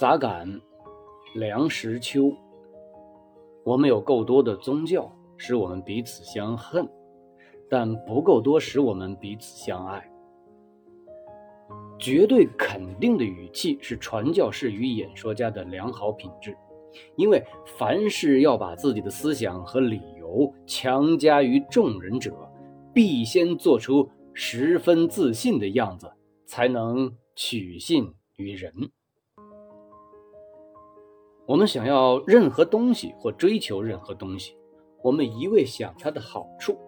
杂感，梁实秋。我们有够多的宗教，使我们彼此相恨，但不够多使我们彼此相爱。绝对肯定的语气是传教士与演说家的良好品质，因为凡是要把自己的思想和理由强加于众人者，必先做出十分自信的样子，才能取信于人。我们想要任何东西或追求任何东西，我们一味想它的好处，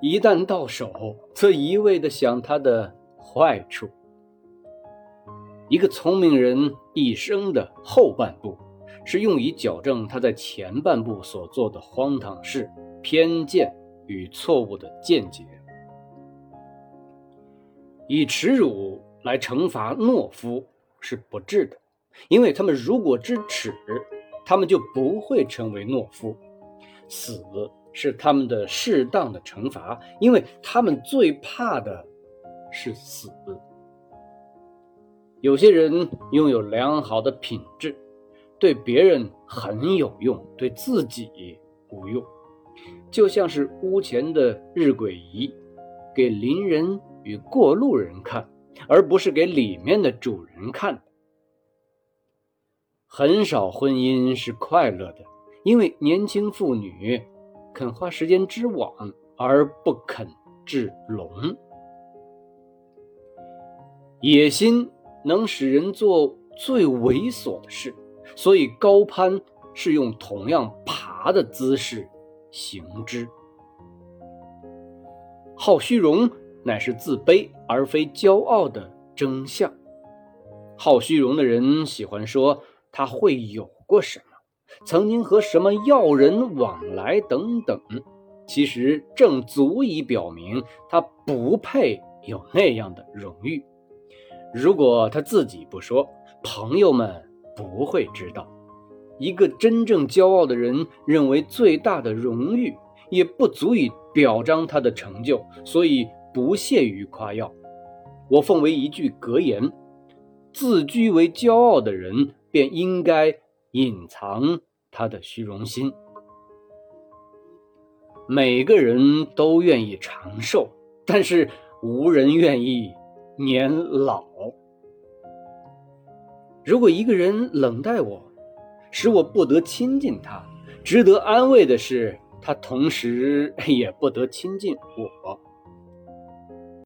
一旦到手，则一味的想它的坏处。一个聪明人一生的后半部，是用以矫正他在前半部所做的荒唐事、偏见与错误的见解。以耻辱来惩罚懦夫是不智的，因为他们如果知耻，他们就不会成为懦夫。死是他们的适当的惩罚，因为他们最怕的是死。有些人拥有良好的品质，对别人很有用，对自己无用，就像是屋前的日晷仪，给邻人与过路人看，而不是给里面的主人看。很少婚姻是快乐的，因为年轻妇女肯花时间织网，而不肯制龙。野心。能使人做最猥琐的事，所以高攀是用同样爬的姿势行之。好虚荣乃是自卑而非骄傲的真相。好虚荣的人喜欢说他会有过什么，曾经和什么要人往来等等，其实正足以表明他不配有那样的荣誉。如果他自己不说，朋友们不会知道。一个真正骄傲的人认为，最大的荣誉也不足以表彰他的成就，所以不屑于夸耀。我奉为一句格言：自居为骄傲的人，便应该隐藏他的虚荣心。每个人都愿意长寿，但是无人愿意。年老，如果一个人冷待我，使我不得亲近他，值得安慰的是，他同时也不得亲近我。